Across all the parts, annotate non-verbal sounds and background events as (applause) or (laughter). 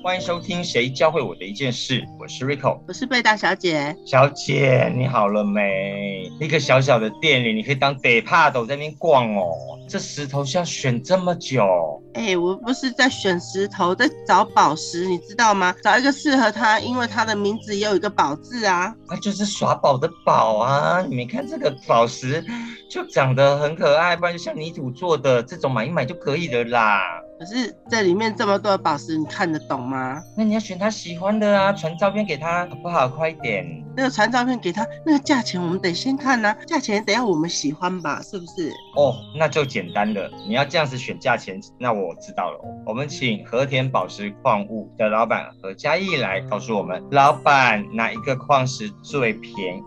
欢迎收听《谁教会我的一件事》，我是 Rico，我是贝大小姐。小姐，你好了没？一个小小的店里，你可以当 d e p a d 在那边逛哦。这石头是要选这么久？哎，我不是在选石头，在找宝石，你知道吗？找一个适合它，因为它的名字也有一个宝字啊。那就是耍宝的宝啊！你看这个宝石，就长得很可爱，不然就像泥土做的这种，买一买就可以了啦。可是这里面这么多的宝石，你看得懂吗？那你要选他喜欢的啊，传照片给他好不好？快一点！那个传照片给他，那个价钱我们得先看呐，价钱得要我们喜欢吧，是不是？哦，那就简单了。你要这样子选价钱，那我知道了。我们请和田宝石矿物的老板何嘉义来告诉我们，老板哪一个矿石最便宜？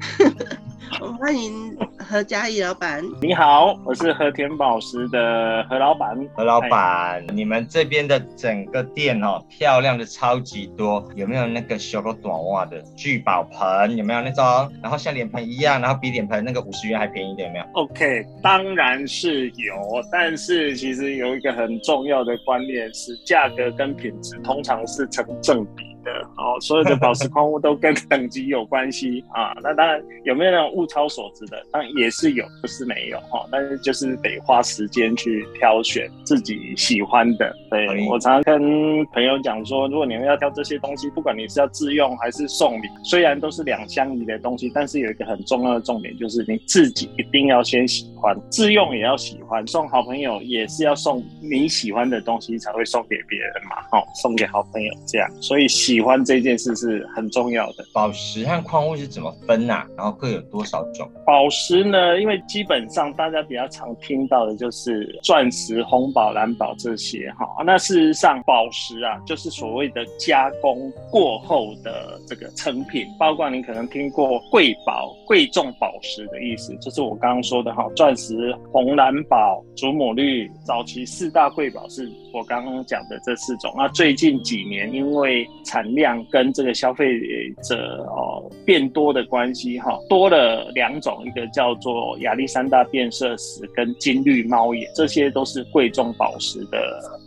(laughs) 我 (laughs) 们欢迎何嘉义老板。你好，我是和田宝石的何老板。何老板，你们这边的整个店哦，漂亮的超级多。有没有那个小狗短袜的聚宝盆？有没有那种？然后像脸盆一样，然后比脸盆那个五十元还便宜的有没有？OK，当然是有。但是其实有一个很重要的观念是，价格跟品质通常是成正比。的哦，所有的宝石矿物都跟等级有关系啊。那当然有没有那种物超所值的，当然也是有，不是没有哈。但是就是得花时间去挑选自己喜欢的。对我常常跟朋友讲说，如果你们要挑这些东西，不管你是要自用还是送礼，虽然都是两相宜的东西，但是有一个很重要的重点，就是你自己一定要先喜欢，自用也要喜欢，送好朋友也是要送你喜欢的东西才会送给别人嘛。哦，送给好朋友这样，所以。喜欢这件事是很重要的。宝石和矿物是怎么分呐？然后各有多少种？宝石呢？因为基本上大家比较常听到的就是钻石、红宝、蓝宝这些哈。那事实上，宝石啊，就是所谓的加工过后的这个成品，包括你可能听过贵宝、贵重宝石的意思，就是我刚刚说的哈，钻石、红蓝宝、祖母绿，早期四大贵宝是我刚刚讲的这四种。那最近几年因为产量跟这个消费者哦变多的关系哈，多了两种，一个叫做亚历山大变色石跟金绿猫眼，这些都是贵重宝石的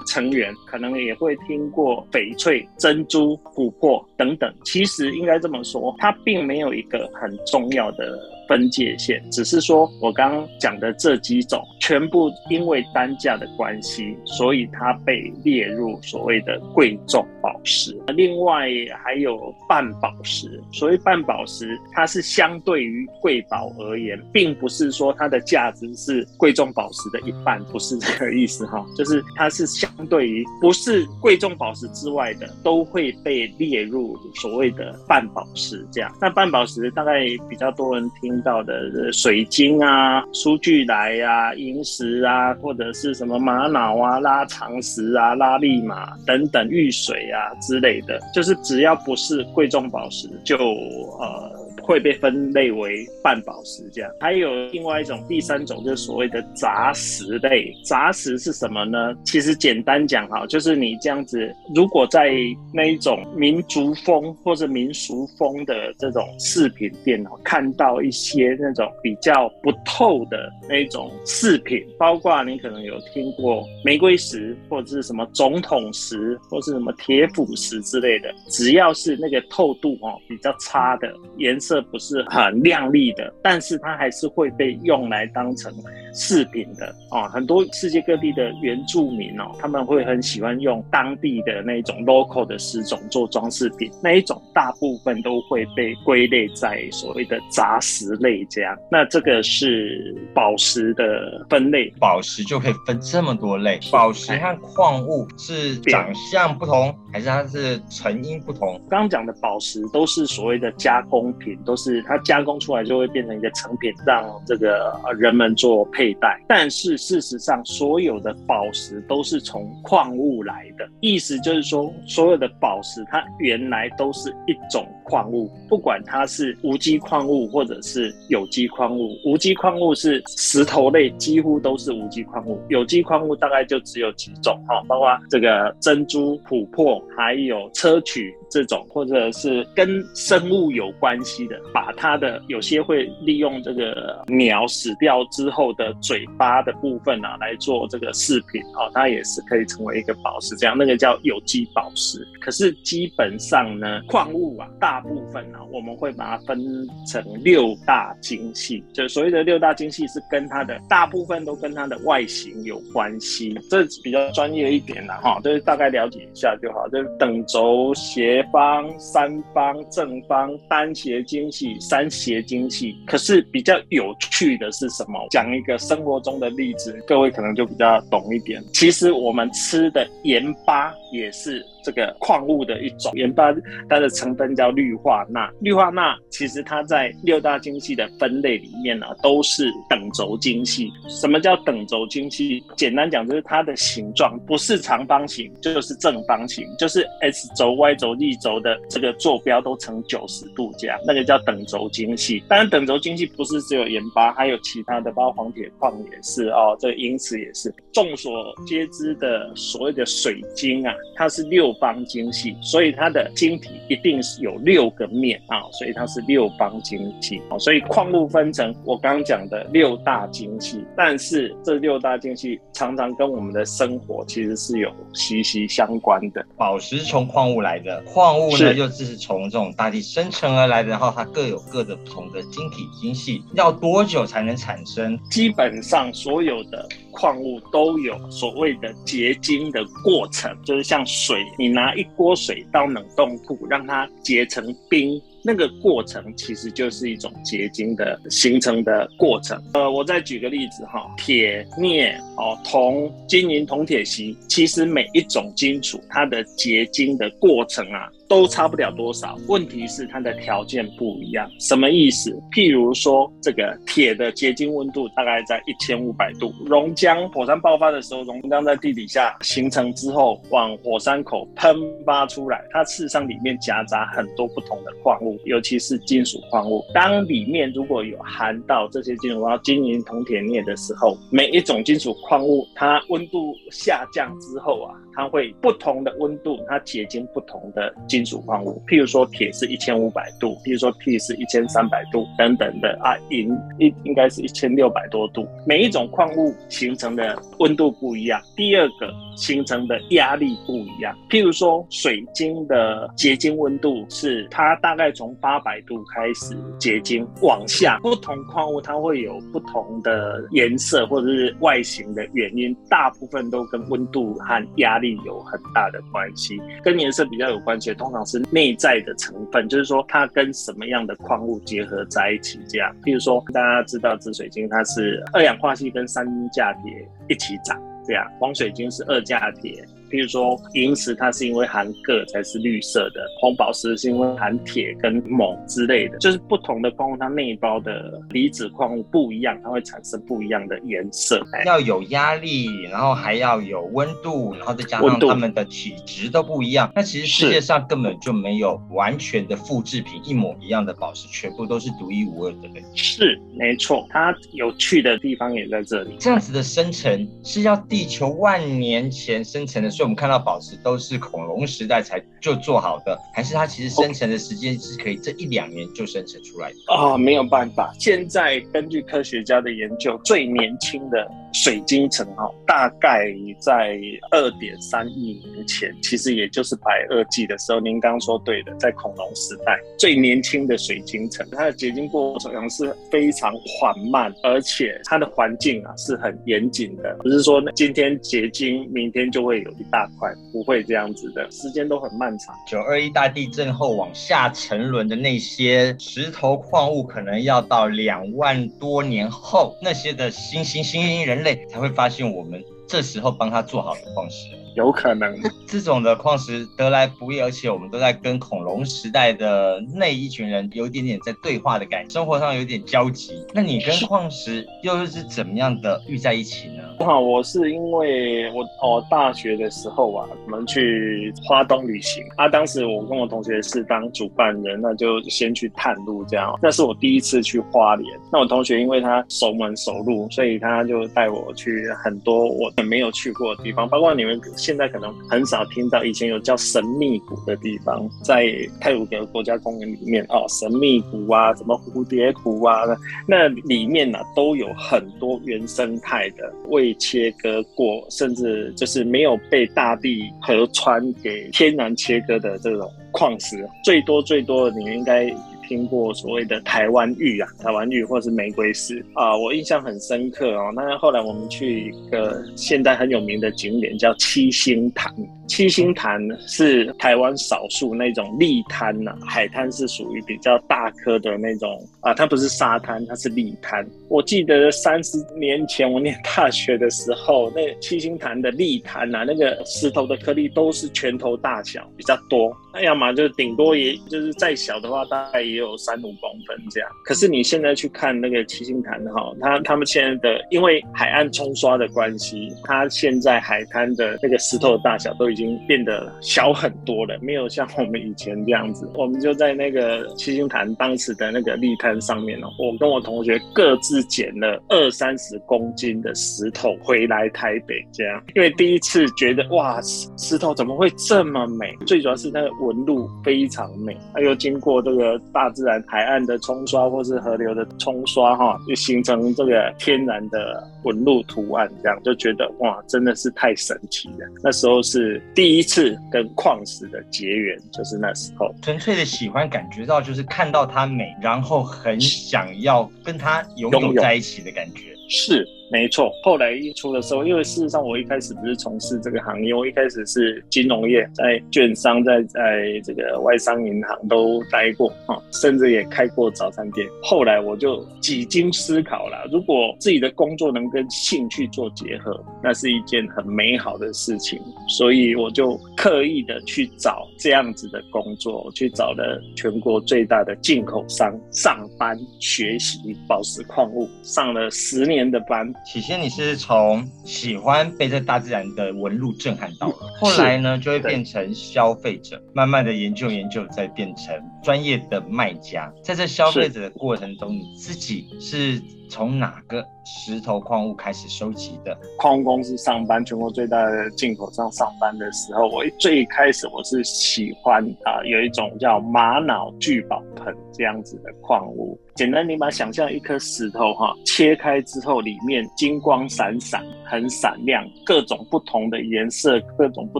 成员，可能也会听过翡翠、珍珠、琥珀等等。其实应该这么说，它并没有一个很重要的。分界线，只是说我刚刚讲的这几种，全部因为单价的关系，所以它被列入所谓的贵重宝石。另外还有半宝石，所谓半宝石，它是相对于贵宝而言，并不是说它的价值是贵重宝石的一半，不是这个意思哈，就是它是相对于不是贵重宝石之外的，都会被列入所谓的半宝石这样。那半宝石大概比较多人听。到的水晶啊、苏具来呀、银石啊，或者是什么玛瑙啊、拉长石啊、拉力玛等等玉水啊之类的，就是只要不是贵重宝石，就呃。会被分类为半宝石这样，还有另外一种第三种就是所谓的杂石类。杂石是什么呢？其实简单讲哈，就是你这样子，如果在那一种民族风或者民俗风的这种饰品店哦，看到一些那种比较不透的那种饰品，包括你可能有听过玫瑰石或者是什么总统石或是什么铁斧石之类的，只要是那个透度哦比较差的颜色。这不是很亮丽的，但是它还是会被用来当成饰品的哦。很多世界各地的原住民哦，他们会很喜欢用当地的那种 local 的石种做装饰品，那一种大部分都会被归类在所谓的杂石类这样。那这个是宝石的分类，宝石就可以分这么多类。宝石和矿物是长相不同，还是它是成因不同？刚刚讲的宝石都是所谓的加工品。都是它加工出来就会变成一个成品，让这个人们做佩戴。但是事实上，所有的宝石都是从矿物来的，意思就是说，所有的宝石它原来都是一种矿物，不管它是无机矿物或者是有机矿物。无机矿物是石头类，几乎都是无机矿物；有机矿物大概就只有几种哈，包括这个珍珠、琥珀，还有砗磲。这种或者是跟生物有关系的，把它的有些会利用这个鸟死掉之后的嘴巴的部分啊来做这个饰品哦，它也是可以成为一个宝石，这样那个叫有机宝石。可是基本上呢，矿物啊，大部分啊，我们会把它分成六大精细，就所谓的六大精细是跟它的大部分都跟它的外形有关系，这比较专业一点的哈，就是大概了解一下就好，就是等轴斜。方、三方、正方、单斜精细、三邪精气。可是比较有趣的是什么？讲一个生活中的例子，各位可能就比较懂一点。其实我们吃的盐巴也是。这个矿物的一种盐巴，它的成分叫氯化钠。氯化钠其实它在六大精细的分类里面呢，都是等轴精细。什么叫等轴精细？简单讲就是它的形状不是长方形，就是正方形，就是 S 轴、Y 轴、Z 轴的这个坐标都成九十度这样，那个叫等轴精细。当然，等轴精细不是只有盐巴，还有其他的，包括黄铁矿也是哦，这个银瓷也是。众所皆知的所谓的水晶啊，它是六。方精细，所以它的晶体一定是有六个面啊，所以它是六方晶细啊。所以矿物分成我刚刚讲的六大精细，但是这六大精细常常跟我们的生活其实是有息息相关的。宝石从矿物来的，矿物呢又是从这种大地生成而来的，然后它各有各的不同的晶体精细，要多久才能产生？基本上所有的矿物都有所谓的结晶的过程，就是像水。你拿一锅水到冷冻库，让它结成冰。那个过程其实就是一种结晶的形成的过程。呃，我再举个例子哈，铁、镍、哦、铜、金银、铜、铁、锡，其实每一种金属它的结晶的过程啊，都差不了多少。问题是它的条件不一样。什么意思？譬如说，这个铁的结晶温度大概在一千五百度，熔浆火山爆发的时候，熔浆在地底下形成之后，往火山口喷发出来，它事实上里面夹杂很多不同的矿物。尤其是金属矿物，当里面如果有含到这些金属，矿，金银铜铁镍的时候，每一种金属矿物，它温度下降之后啊。它会不同的温度，它结晶不同的金属矿物。譬如说铁是一千五百度，譬如说铁是一千三百度等等的啊，银应应该是一千六百多度。每一种矿物形成的温度不一样，第二个形成的压力不一样。譬如说水晶的结晶温度是它大概从八百度开始结晶往下，不同矿物它会有不同的颜色或者是外形的原因，大部分都跟温度和压。力有很大的关系，跟颜色比较有关系，通常是内在的成分，就是说它跟什么样的矿物结合在一起。这样，譬如说大家知道紫水晶，它是二氧化锡跟三价铁一起长，这样黄水晶是二价铁。比如说银石，它是因为含铬才是绿色的；红宝石是因为含铁跟锰之类的。就是不同的矿物，它内包的离子矿物不一样，它会产生不一样的颜色。要有压力，然后还要有温度，然后再加上它们的体质都不一样。那其实世界上根本就没有完全的复制品，一模一样的宝石，全部都是独一无二的。是没错，它有趣的地方也在这里。这样子的生成是要地球万年前生成的。我们看到宝石都是恐龙时代才就做好的，还是它其实生成的时间是可以这一两年就生成出来的啊？没有办法，现在根据科学家的研究，最年轻的。水晶城哈，大概在二点三亿年前，其实也就是白垩纪的时候。您刚刚说对的，在恐龙时代最年轻的水晶城，它的结晶过程是非常缓慢，而且它的环境啊是很严谨的，不是说今天结晶，明天就会有一大块，不会这样子的，时间都很漫长。九二一大地震后往下沉沦的那些石头矿物，可能要到两万多年后，那些的新新新人。才会发现我们。这时候帮他做好的方式。有可能，(laughs) 这种的矿石得来不易，而且我们都在跟恐龙时代的那一群人有一点点在对话的感觉，生活上有点交集。那你跟矿石又是怎么样的遇在一起呢？(laughs) 好，我是因为我哦大学的时候啊，我们去花东旅行啊，当时我跟我同学是当主办人，那就先去探路这样。那是我第一次去花莲，那我同学因为他熟门熟路，所以他就带我去很多我没有去过的地方，包括你们。现在可能很少听到，以前有叫神秘谷的地方，在泰鲁格国家公园里面哦，神秘谷啊，什么蝴蝶谷啊，那里面呢都有很多原生态的未切割过，甚至就是没有被大地河川给天然切割的这种矿石，最多最多的你应该。听过所谓的台湾玉啊，台湾玉或是玫瑰石啊，我印象很深刻哦。那后来我们去一个现代很有名的景点叫七星潭。七星潭是台湾少数那种砾滩呐，海滩是属于比较大颗的那种啊，它不是沙滩，它是砾滩。我记得三十年前我念大学的时候，那七星潭的砾滩呐，那个石头的颗粒都是拳头大小，比较多。那要么就顶多也就是再小的话，大概也有三五公分这样。可是你现在去看那个七星潭哈，它他们现在的因为海岸冲刷的关系，它现在海滩的那个石头的大小都已经变得小很多了，没有像我们以前这样子。(laughs) 我们就在那个七星潭当时的那个砾滩上面哦，我跟我同学各自捡了二三十公斤的石头回来台北这样，因为第一次觉得哇，石头怎么会这么美？最主要是那个。纹路非常美，它又经过这个大自然海岸的冲刷或是河流的冲刷，哈，就形成这个天然的纹路图案，这样就觉得哇，真的是太神奇了。那时候是第一次跟矿石的结缘，就是那时候。纯粹的喜欢，感觉到就是看到它美，然后很想要跟它拥有。在一起的感觉，是。没错，后来一出的时候，因为事实上我一开始不是从事这个行业，我一开始是金融业，在券商，在在这个外商银行都待过啊，甚至也开过早餐店。后来我就几经思考了，如果自己的工作能跟兴趣做结合，那是一件很美好的事情。所以我就刻意的去找这样子的工作，我去找了全国最大的进口商上班学习宝石矿物，上了十年的班。起先你是从喜欢被这大自然的纹路震撼到了，后来呢就会变成消费者，慢慢的研究研究，再变成专业的卖家。在这消费者的过程中，你自己是从哪个石头矿物开始收集的？矿物公司上班，全国最大的进口商上班的时候，我最开始我是喜欢啊，有一种叫玛瑙聚宝盆这样子的矿物。简单，你把想象一颗石头哈，切开之后里面金光闪闪，很闪亮，各种不同的颜色，各种不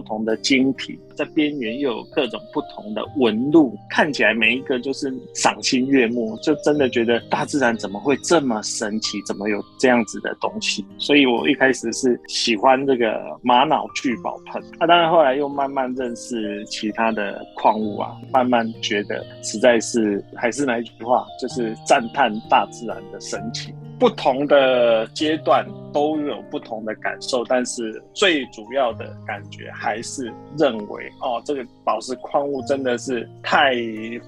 同的晶体，在边缘又有各种不同的纹路，看起来每一个就是赏心悦目，就真的觉得大自然怎么会这么神奇，怎么有这样子的东西？所以我一开始是喜欢这个玛瑙聚宝盆，那当然后来又慢慢认识其他的矿物啊，慢慢觉得实在是还是那一句话，就是。赞叹大自然的神奇，不同的阶段都有不同的感受，但是最主要的感觉还是认为，哦，这个宝石矿物真的是太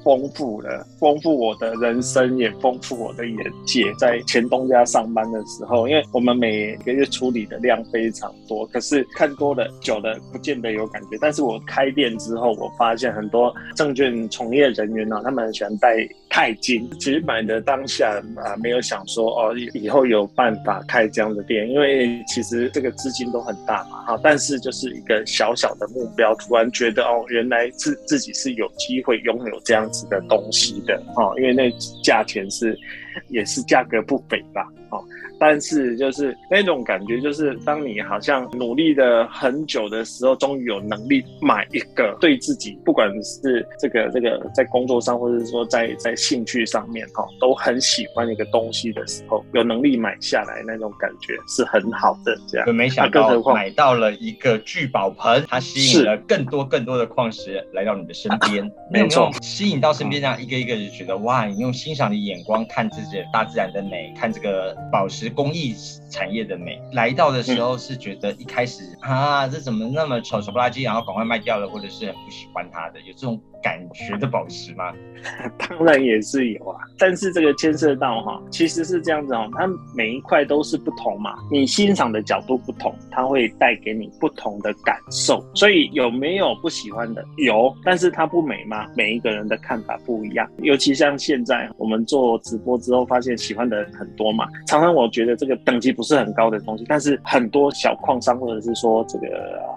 丰富了，丰富我的人生，也丰富我的眼界。在前东家上班的时候，因为我们每个月处理的量非常多，可是看多了久了不见得有感觉。但是我开店之后，我发现很多证券从业人员呢，他们很喜欢带。钛金，其实买的当下啊，没有想说哦，以后有办法开这样的店，因为其实这个资金都很大嘛，哈。但是就是一个小小的目标，突然觉得哦，原来自自己是有机会拥有这样子的东西的，哦，因为那价钱是也是价格不菲吧，哦。但是就是那种感觉，就是当你好像努力的很久的时候，终于有能力买一个对自己，不管是这个这个在工作上，或者是说在在兴趣上面哈，都很喜欢一个东西的时候，有能力买下来那种感觉是很好的。这样，没想到买到了一个聚宝盆，它吸引了更多更多的矿石来到你的身边。(laughs) 没错，吸引到身边这样一个一个就觉得哇，你用欣赏的眼光看自己大自然的美，看这个宝石。是工艺产业的美。来到的时候是觉得一开始啊，这怎么那么丑丑不拉几，然后赶快卖掉了，或者是很不喜欢它的，有这种感觉的宝石吗？(laughs) 当然也是有啊，但是这个牵涉到哈，其实是这样子哦，它每一块都是不同嘛，你欣赏的角度不同，它会带给你不同的感受。所以有没有不喜欢的？有，但是它不美吗？每一个人的看法不一样。尤其像现在我们做直播之后，发现喜欢的人很多嘛。常常我觉得这个等级不是很高的东西，但是很多小矿商或者是说这个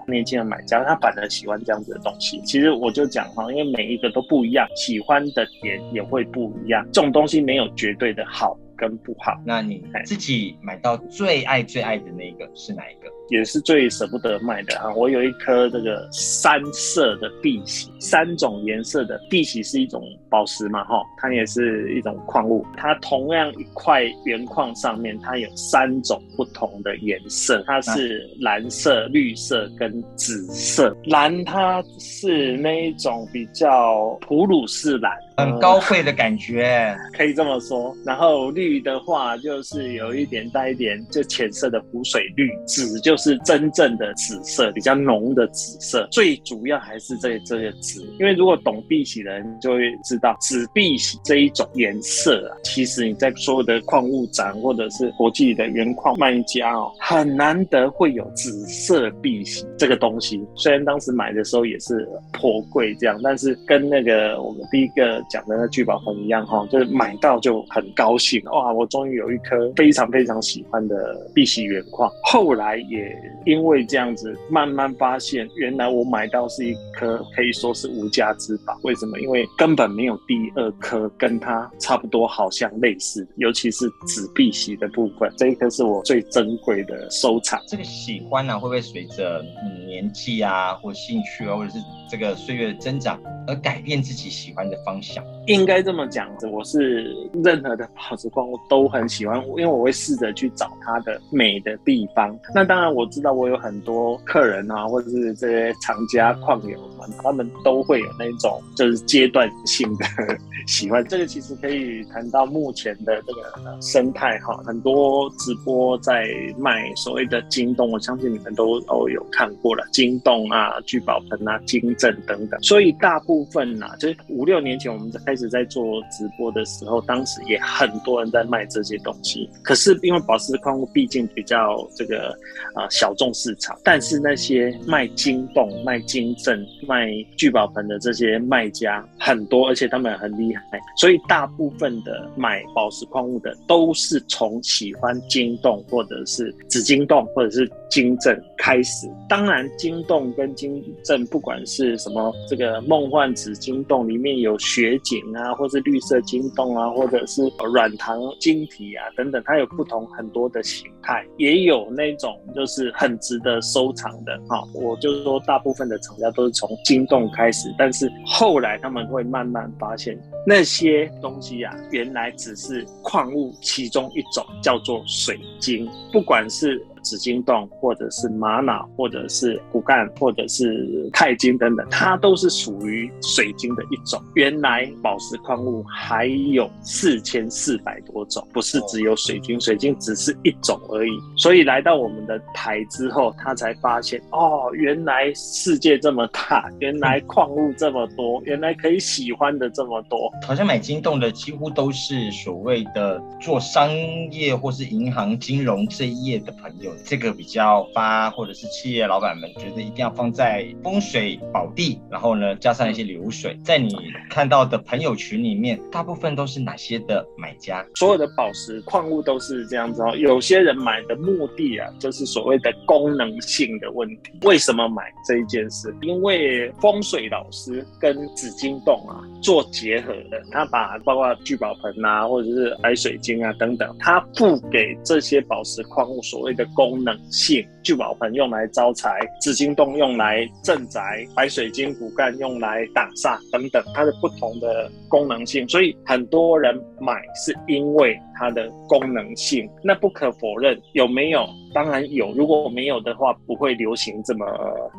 年轻的买家，他反而喜欢这样子的东西。其实我就讲哈，因为每一个都不一样，喜欢的点也会不一样。这种东西没有绝对的好跟不好。那你自己买到最爱最爱的那个是哪一个？也是最舍不得卖的啊！我有一颗这个三色的碧玺，三种颜色的碧玺是一种宝石嘛，哈，它也是一种矿物。它同样一块原矿上面，它有三种不同的颜色，它是蓝色、绿色跟紫色。蓝它是那一种比较普鲁士蓝，很高贵的感觉，可以这么说。然后绿绿的话，就是有一点带一点就浅色的湖水绿，紫就。是真正的紫色，比较浓的紫色。最主要还是这这个紫，因为如果懂碧玺的人就会知道，紫碧玺这一种颜色啊，其实你在所有的矿物展或者是国际的原矿卖家哦，很难得会有紫色碧玺这个东西。虽然当时买的时候也是颇贵这样，但是跟那个我们第一个讲的那聚宝盆一样哈，就是买到就很高兴哦哇！我终于有一颗非常非常喜欢的碧玺原矿。后来也。因为这样子，慢慢发现，原来我买到是一颗可以说是无价之宝。为什么？因为根本没有第二颗跟它差不多，好像类似的，尤其是紫碧玺的部分，这一颗是我最珍贵的收藏。这个喜欢呢，会不会随着年纪啊，或兴趣啊，或者是这个岁月的增长而改变自己喜欢的方向？应该这么讲，我是任何的宝石矿我都很喜欢，因为我会试着去找它的美的地方。那当然我知道我有很多客人啊，或者是这些厂家矿友们，他们都会有那种就是阶段性的 (laughs) 喜欢。这个其实可以谈到目前的这个生态哈，很多直播在卖所谓的金洞，我相信你们都都有看过了，金洞啊、聚宝盆啊、金正等等。所以大部分呢，就是五六年前我们在开始。在做直播的时候，当时也很多人在卖这些东西。可是因为宝石矿物毕竟比较这个啊小众市场，但是那些卖金洞、卖金镇、卖聚宝盆的这些卖家很多，而且他们很厉害，所以大部分的买宝石矿物的都是从喜欢金洞或者是紫金洞或者是金镇开始。当然，金洞跟金镇不管是什么，这个梦幻紫金洞里面有雪啊，或是绿色晶洞啊，或者是软糖晶体啊，等等，它有不同很多的形态，也有那种就是很值得收藏的哈。我就说，大部分的厂家都是从晶洞开始，但是后来他们会慢慢发现那些东西啊，原来只是矿物其中一种，叫做水晶，不管是。紫晶洞，或者是玛瑙，或者是骨干，或者是钛金等等，它都是属于水晶的一种。原来宝石矿物还有四千四百多种，不是只有水晶，水晶只是一种而已。所以来到我们的台之后，他才发现哦，原来世界这么大，原来矿物这么多，(laughs) 原来可以喜欢的这么多。好像买金洞的几乎都是所谓的做商业或是银行金融这一业的朋友。这个比较发，或者是企业老板们觉得一定要放在风水宝地，然后呢加上一些流水，在你看到的朋友群里面，大部分都是哪些的买家？所有的宝石矿物都是这样子哦。有些人买的目的啊，就是所谓的功能性的问题。为什么买这一件事？因为风水老师跟紫金洞啊做结合的，他把包括聚宝盆啊，或者是白水晶啊等等，他付给这些宝石矿物所谓的。功能性，聚宝盆用来招财，紫金洞用来镇宅，白水晶骨干用来挡煞等等，它的不同的功能性，所以很多人买是因为。它的功能性。那不可否认，有没有？当然有。如果我没有的话，不会流行这么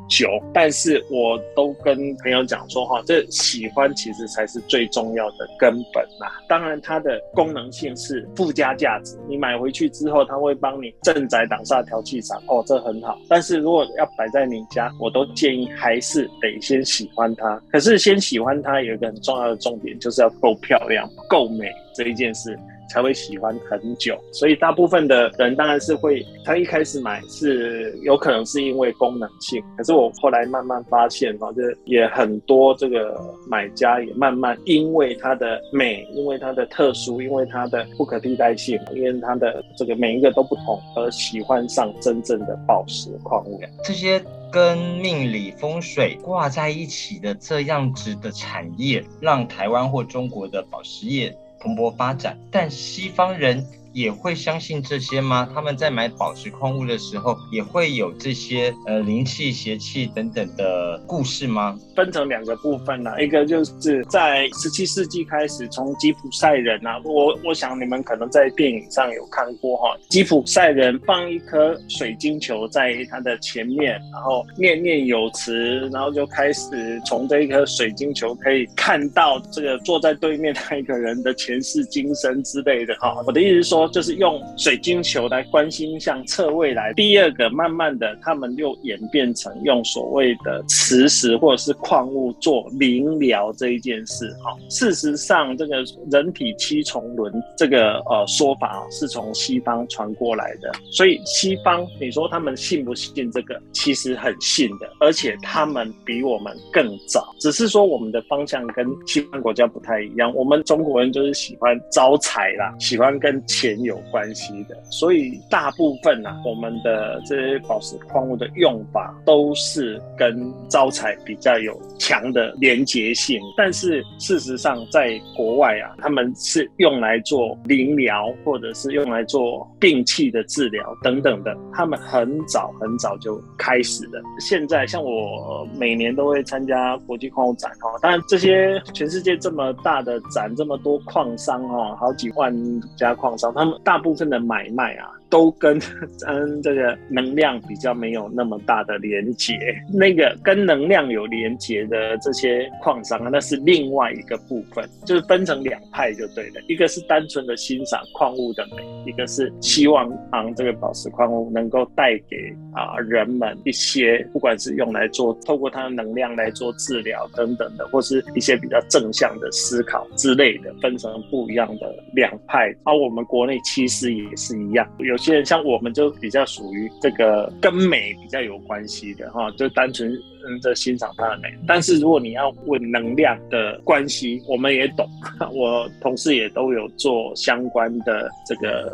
久。但是我都跟朋友讲说，哈，这喜欢其实才是最重要的根本呐。当然，它的功能性是附加价值。你买回去之后，它会帮你镇宅挡煞、调气场，哦，这很好。但是如果要摆在你家，我都建议还是得先喜欢它。可是先喜欢它有一个很重要的重点，就是要够漂亮、够美这一件事。才会喜欢很久，所以大部分的人当然是会，他一开始买是有可能是因为功能性，可是我后来慢慢发现，哦，就也很多这个买家也慢慢因为它的美，因为它的特殊，因为它的不可替代性，因为它的这个每一个都不同，而喜欢上真正的宝石矿物。这些跟命理风水挂在一起的这样子的产业，让台湾或中国的宝石业。蓬勃发展，但西方人。也会相信这些吗？他们在买宝石矿物的时候，也会有这些呃灵气、邪气等等的故事吗？分成两个部分呢，一个就是在十七世纪开始，从吉普赛人啊，我我想你们可能在电影上有看过哈，吉普赛人放一颗水晶球在他的前面，然后念念有词，然后就开始从这一颗水晶球可以看到这个坐在对面那一个人的前世今生之类的哈。我的意思是说。就是用水晶球来观星象测未来。第二个，慢慢的，他们又演变成用所谓的磁石或者是矿物做灵疗这一件事。哈，事实上，这个人体七重轮这个呃说法是从西方传过来的。所以西方，你说他们信不信这个？其实很信的，而且他们比我们更早。只是说我们的方向跟西方国家不太一样。我们中国人就是喜欢招财啦，喜欢跟钱。有关系的，所以大部分呢，我们的这些宝石矿物的用法都是跟招财比较有强的连结性。但是事实上，在国外啊，他们是用来做灵疗，或者是用来做病气的治疗等等的。他们很早很早就开始的。现在像我每年都会参加国际矿物展哈，当然这些全世界这么大的展，这么多矿商哈，好几万家矿商，那么。大部分的买卖啊。都跟 (laughs) 嗯这个能量比较没有那么大的连接，那个跟能量有连接的这些矿商，那是另外一个部分，就是分成两派就对了。一个是单纯的欣赏矿物的美，一个是希望啊这个宝石矿物能够带给啊人们一些，不管是用来做透过它的能量来做治疗等等的，或是一些比较正向的思考之类的，分成不一样的两派。而我们国内其实也是一样，有。些人像我们就比较属于这个跟美比较有关系的哈，就单纯。嗯，在欣赏它的美，但是如果你要问能量的关系，我们也懂，(laughs) 我同事也都有做相关的这个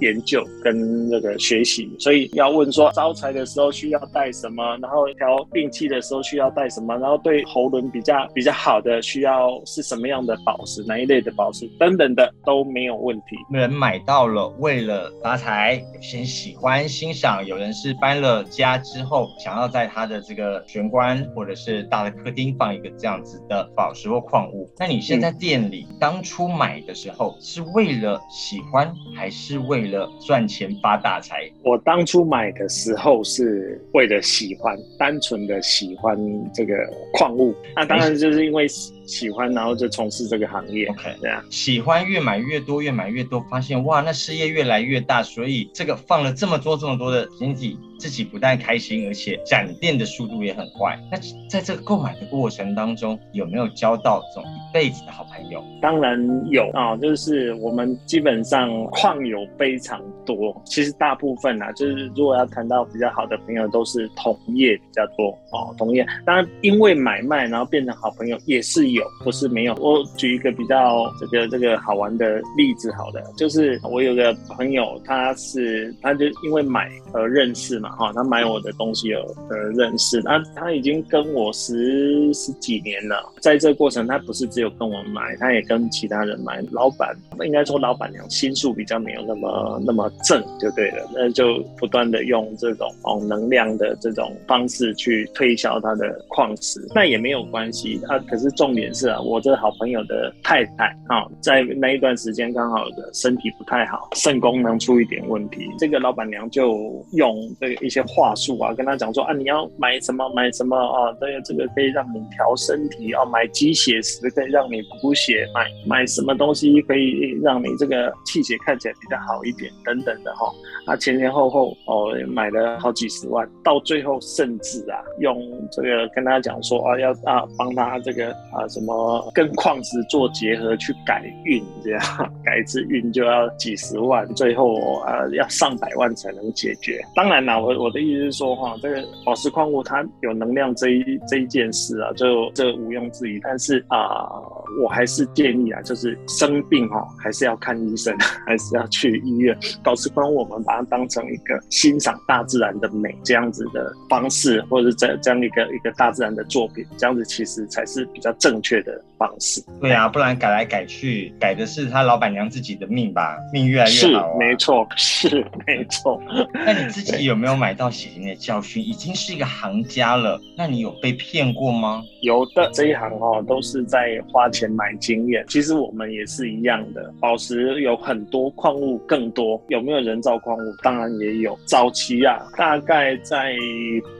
研究跟这个学习，所以要问说招财的时候需要带什么，然后调病气的时候需要带什么，然后对喉轮比较比较好的需要是什么样的宝石，哪一类的宝石等等的都没有问题。人买到了，为了发财，先喜欢欣赏，有人是搬了家之后想要在他的这个。玄关或者是大的客厅放一个这样子的宝石或矿物。那你现在店里当初买的时候是为了喜欢，还是为了赚钱发大财？我当初买的时候是为了喜欢，单纯的喜欢这个矿物。那当然就是因为。喜欢，然后就从事这个行业。OK，这样喜欢越买越多，越买越多，发现哇，那事业越来越大，所以这个放了这么多这么多的经济，自己不但开心，而且展店的速度也很快。那在这个购买的过程当中，有没有交到这种一辈子的好朋友？当然有啊，就是我们基本上矿友非常多。其实大部分啊，就是如果要谈到比较好的朋友，都是同业比较多哦。同业当然因为买卖，然后变成好朋友也是有。不是没有，我举一个比较这个这个好玩的例子，好的，就是我有个朋友，他是他就因为买而认识嘛，嘛，哈，他买我的东西有呃认识，那他已经跟我十十几年了，在这个过程，他不是只有跟我买，他也跟其他人买。老板应该说老板娘心术比较没有那么那么正，就对了，那就不断的用这种哦能量的这种方式去推销他的矿石，那也没有关系啊。可是重点是啊，我这好朋友的太太啊，在那一段时间刚好的身体不太好，肾功能出一点问题，这个老板娘就用这个一些话术啊，跟他讲说啊，你要买什么买什么啊，这个这个可以让你调身体啊，买鸡血石可以让你补血，买买什么东西可以让你这个气血看起来比较好一点等等的哈。啊，前前后后哦买了好几十万，到最后甚至啊用这个跟他讲说啊要啊帮他这个啊什么跟矿石做结合去改运，这样 (laughs) 改一次运就要几十万，最后啊要上百万才能解决。当然啦，我我的意思是说哈，这个宝石矿物它有能量这一这一件事啊，就这毋庸置疑。但是啊，我还是建议啊，就是生病哈还是要看医生，还是要去医院。宝石矿物我们把它当成一个欣赏大自然的美这样子的方式，或者是这这样一个一个大自然的作品，这样子其实才是比较正确的方式。对啊，不然改来改去，改的是他老板娘自己的命吧，命越来越是好、啊。没错，是没错。那你自己有没有买到血淋的教训？已经是一个行家了，那你有被骗过吗？有的这一行哦，都是在花钱买经验。其实我们也是一样的，宝石有很多，矿物更多。有没有人造矿物？当然也有。早期啊，大概在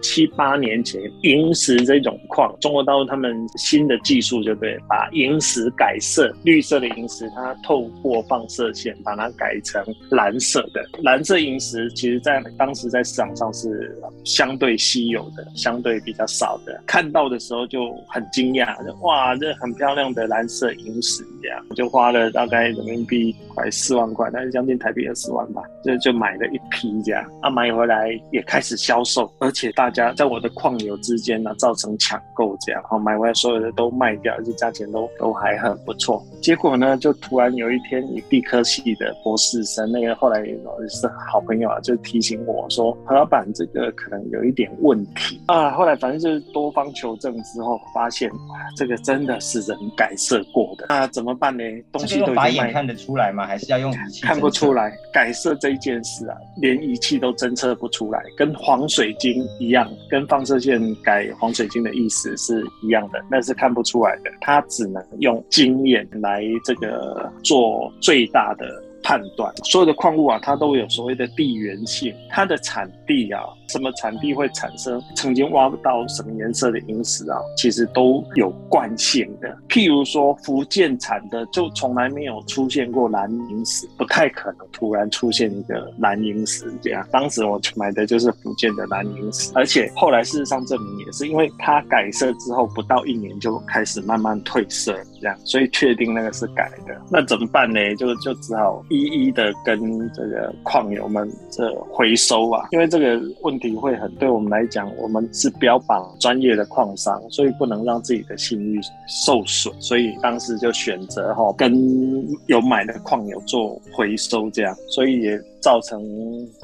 七八年前，萤石这种矿，中国大陆他们新的技术就对，把萤石改色，绿色的萤石，它透过放射线把它改成蓝色的。蓝色萤石其实在当时在市场上是相对稀有的，相对比较少的。看到的时候就很惊讶，哇，这很漂亮的蓝色萤石，这样就花了大概人民币快四万块，但是将近台币二十万吧，就就买了一批这样。啊，买回来也开始销售，而且大家在我的矿友之间呢，造成抢购这样，好买回来所有的都卖掉，而且价钱都都还很不错。结果呢，就突然有一天，以地科系的博士生，那个后来也是好朋友啊，就提醒我说，何老板这个可能有一点问题啊。后来反正就是多方求证之后，发现哇，这个真的是人改色过的。那怎么办呢？东西都已经看得出来吗？还是要用仪器？看不出。来，改色这一件事啊，连仪器都侦测不出来，跟黄水晶一样，跟放射线改黄水晶的意思是一样的，那是看不出来的，它只能用经验来这个做最大的。判断所有的矿物啊，它都有所谓的地缘性，它的产地啊，什么产地会产生曾经挖不到什么颜色的萤石啊，其实都有惯性的。譬如说福建产的，就从来没有出现过蓝萤石，不太可能突然出现一个蓝萤石这样。当时我买的就是福建的蓝萤石，而且后来事实上证明也是因为它改色之后不到一年就开始慢慢褪色，这样，所以确定那个是改的。那怎么办呢？就就只好。一一的跟这个矿友们这回收啊，因为这个问体会很对我们来讲，我们是标榜专业的矿商，所以不能让自己的信誉受损，所以当时就选择哈跟有买的矿友做回收，这样，所以也。造成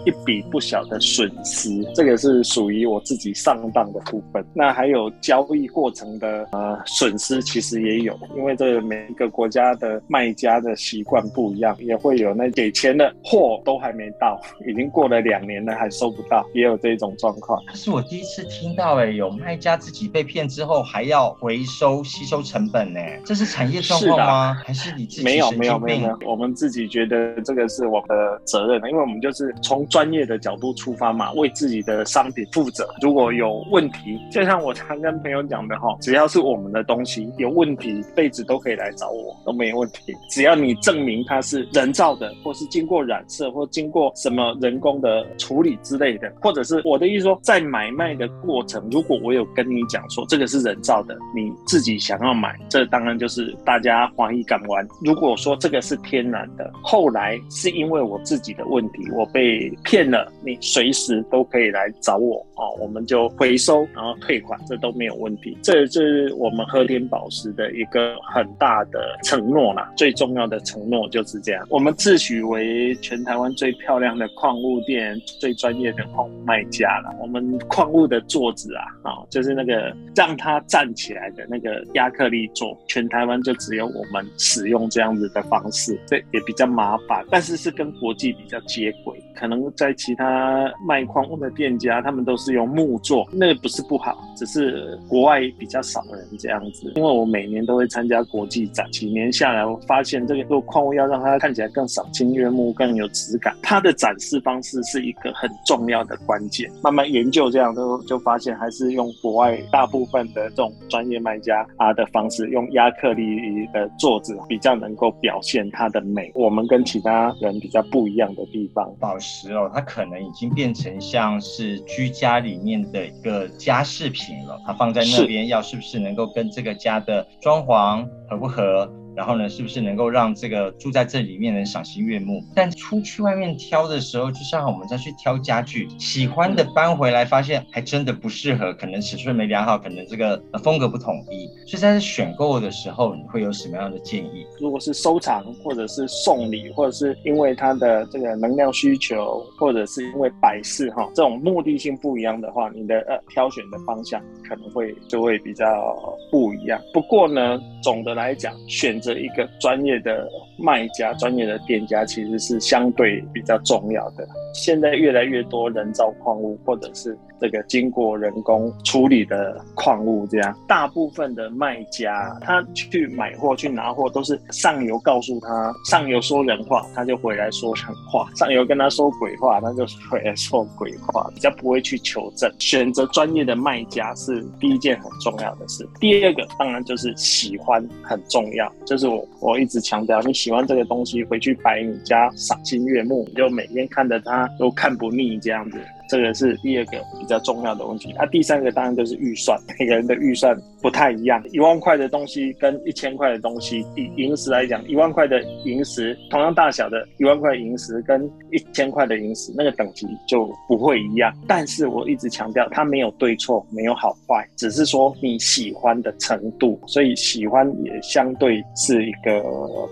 一笔不小的损失，这个是属于我自己上当的部分。那还有交易过程的呃损失，其实也有，因为这每一个国家的卖家的习惯不一样，也会有那给钱的货都还没到，已经过了两年了还收不到，也有这种状况。这是我第一次听到，哎，有卖家自己被骗之后还要回收吸收成本呢，这是产业状况吗？还是你自己没有没有没有，没有我们自己觉得这个是我们的责任，因为我们就是从专业的角度出发嘛，为自己的商品负责。如果有问题，就像我常跟朋友讲的哈，只要是我们的东西有问题，辈子都可以来找我，都没问题。只要你证明它是人造的，或是经过染色，或经过什么人工的处理之类的，或者是我的意思说，在买卖的过程，如果我有跟你讲说这个是人造的，你自己想要买，这当然就是大家怀疑港湾。如果说这个是天然的，后来是因为我自己的问问题，我被骗了，你随时都可以来找我哦，我们就回收然后退款，这都没有问题。这是我们和田宝石的一个很大的承诺啦，最重要的承诺就是这样。我们自诩为全台湾最漂亮的矿物店，最专业的矿物卖家了。我们矿物的座子啊，啊，就是那个让它站起来的那个亚克力座，全台湾就只有我们使用这样子的方式，这也比较麻烦，但是是跟国际比较接轨。可能在其他卖矿物的店家，他们都是用木做，那个不是不好，只是国外比较少人这样子。因为我每年都会参加国际展，几年下来，我发现这个做矿物要让它看起来更赏心悦目、更有质感，它的展示方式是一个很重要的关键。慢慢研究这样，都就发现还是用国外大部分的这种专业卖家啊的方式，用亚克力的座子比较能够表现它的美。我们跟其他人比较不一样的方，宝石哦，它可能已经变成像是居家里面的一个家饰品了。它放在那边，要是不是能够跟这个家的装潢合不合？然后呢，是不是能够让这个住在这里面人赏心悦目？但出去外面挑的时候，就像我们再去挑家具，喜欢的搬回来，发现还真的不适合，可能尺寸没量好，可能这个风格不统一。所以在选购的时候，你会有什么样的建议？如果是收藏，或者是送礼，或者是因为它的这个能量需求，或者是因为摆饰哈，这种目的性不一样的话，你的呃挑选的方向可能会就会比较不一样。不过呢，总的来讲，选。的一个专业的卖家、专业的店家，其实是相对比较重要的。现在越来越多人造矿物，或者是这个经过人工处理的矿物，这样大部分的卖家他去买货、去拿货，都是上游告诉他，上游说人话，他就回来说人话；上游跟他说鬼话，他就回来说鬼话，比较不会去求证。选择专业的卖家是第一件很重要的事。第二个当然就是喜欢很重要，就是我我一直强调，你喜欢这个东西，回去摆你家赏心悦目，你就每天看着它。都看不腻这样子。这个是第二个比较重要的问题，那第三个当然就是预算，每个人的预算不太一样。一万块的东西跟一千块的东西，以银石来讲，一万块的银石同样大小的一万块银石跟一千块的银石，那个等级就不会一样。但是我一直强调，它没有对错，没有好坏，只是说你喜欢的程度，所以喜欢也相对是一个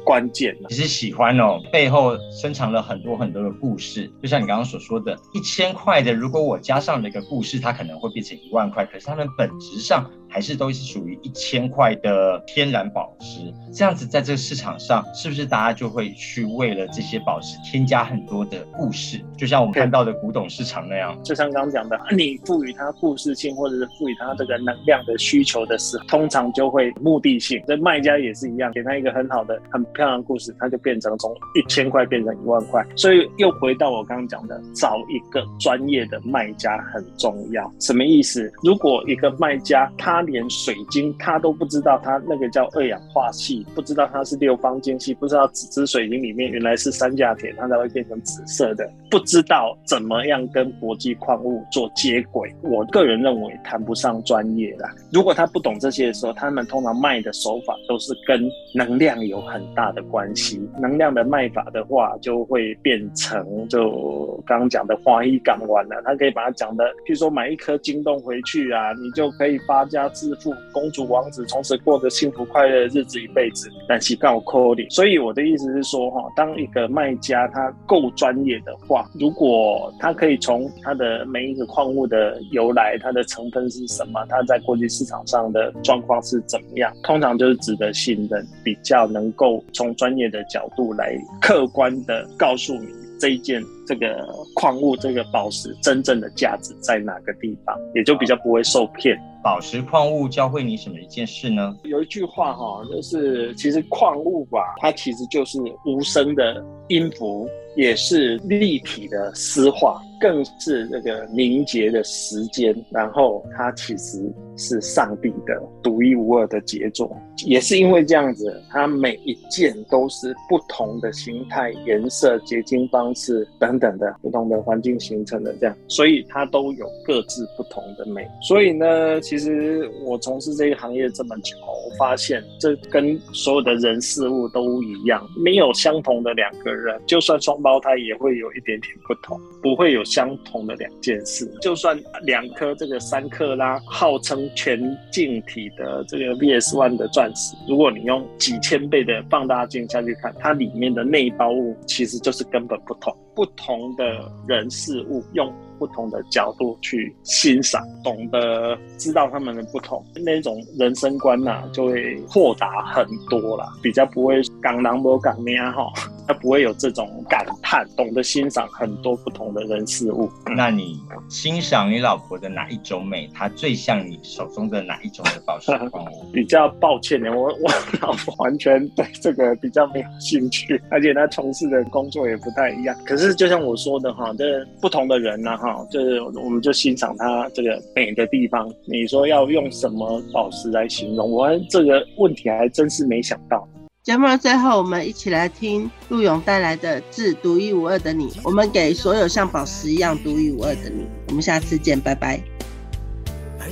关键。其实喜欢哦，背后深藏了很多很多的故事，就像你刚刚所说的，一千块。如果我加上了一个故事，它可能会变成一万块，可是它们本质上。还是都是属于一千块的天然宝石，这样子在这个市场上，是不是大家就会去为了这些宝石添加很多的故事？就像我们看到的古董市场那样，就像刚刚讲的，你赋予它故事性，或者是赋予它这个能量的需求的时候，通常就会目的性。这卖家也是一样，给他一个很好的、很漂亮的故事，他就变成从一千块变成一万块。所以又回到我刚刚讲的，找一个专业的卖家很重要。什么意思？如果一个卖家他连水晶他都不知道，他那个叫二氧化系，不知道它是六方晶系，不知道紫紫水晶里面原来是三价铁，它才会变成紫色的，不知道怎么样跟国际矿物做接轨。我个人认为谈不上专业啦。如果他不懂这些的时候，他们通常卖的手法都是跟能量有很大的关系。能量的卖法的话，就会变成就刚刚讲的花一港湾了。他可以把它讲的，譬如说买一颗晶洞回去啊，你就可以发家致富，公主王子从此过着幸福快乐的日子一辈子。但是告扣你，所以我的意思是说，哈，当一个卖家他够专业的话，如果他可以从他的每一个矿物的由来，它的成分是什么，它在国际市场上的状况是怎么样，通常就是值得信任，比较能够从专业的角度来客观的告诉你这一件这个矿物这个宝石真正的价值在哪个地方，也就比较不会受骗。宝石矿物教会你什么一件事呢？有一句话哈，就是其实矿物吧，它其实就是无声的音符，也是立体的诗画，更是那个凝结的时间。然后它其实是上帝的独一无二的杰作。也是因为这样子，它每一件都是不同的形态、颜色、结晶方式等等的不同的环境形成的，这样，所以它都有各自不同的美。所以呢，其实我从事这个行业这么久，我发现这跟所有的人事物都一样，没有相同的两个人，就算双胞胎也会有一点点不同，不会有相同的两件事。就算两颗这个三克拉，号称全镜体的这个 VS One 的钻石。如果你用几千倍的放大镜下去看，它里面的内包物其实就是根本不同。不同的人事物用不同的角度去欣赏，懂得知道他们的不同，那种人生观呐就会豁达很多了，比较不会港狼不港咩哈。他不会有这种感叹，懂得欣赏很多不同的人事物。那你欣赏你老婆的哪一种美？她最像你手中的哪一种的宝石 (laughs) 矿物？比较抱歉的，我我老婆完全对这个比较没有兴趣，而且她从事的工作也不太一样。可是就像我说的哈，这不同的人呢哈，就是我们就欣赏她这个美的地方。你说要用什么宝石来形容？我这个问题还真是没想到。节目的最后，我们一起来听陆勇带来的《致独一无二的你》。我们给所有像宝石一样独一无二的你。我们下次见，拜拜。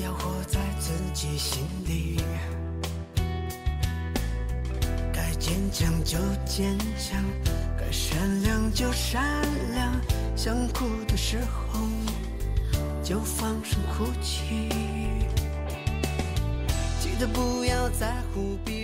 要活在自己心里，该坚强就坚强，该善良就善良，想哭的时候就放声哭泣，记得不要在乎别人。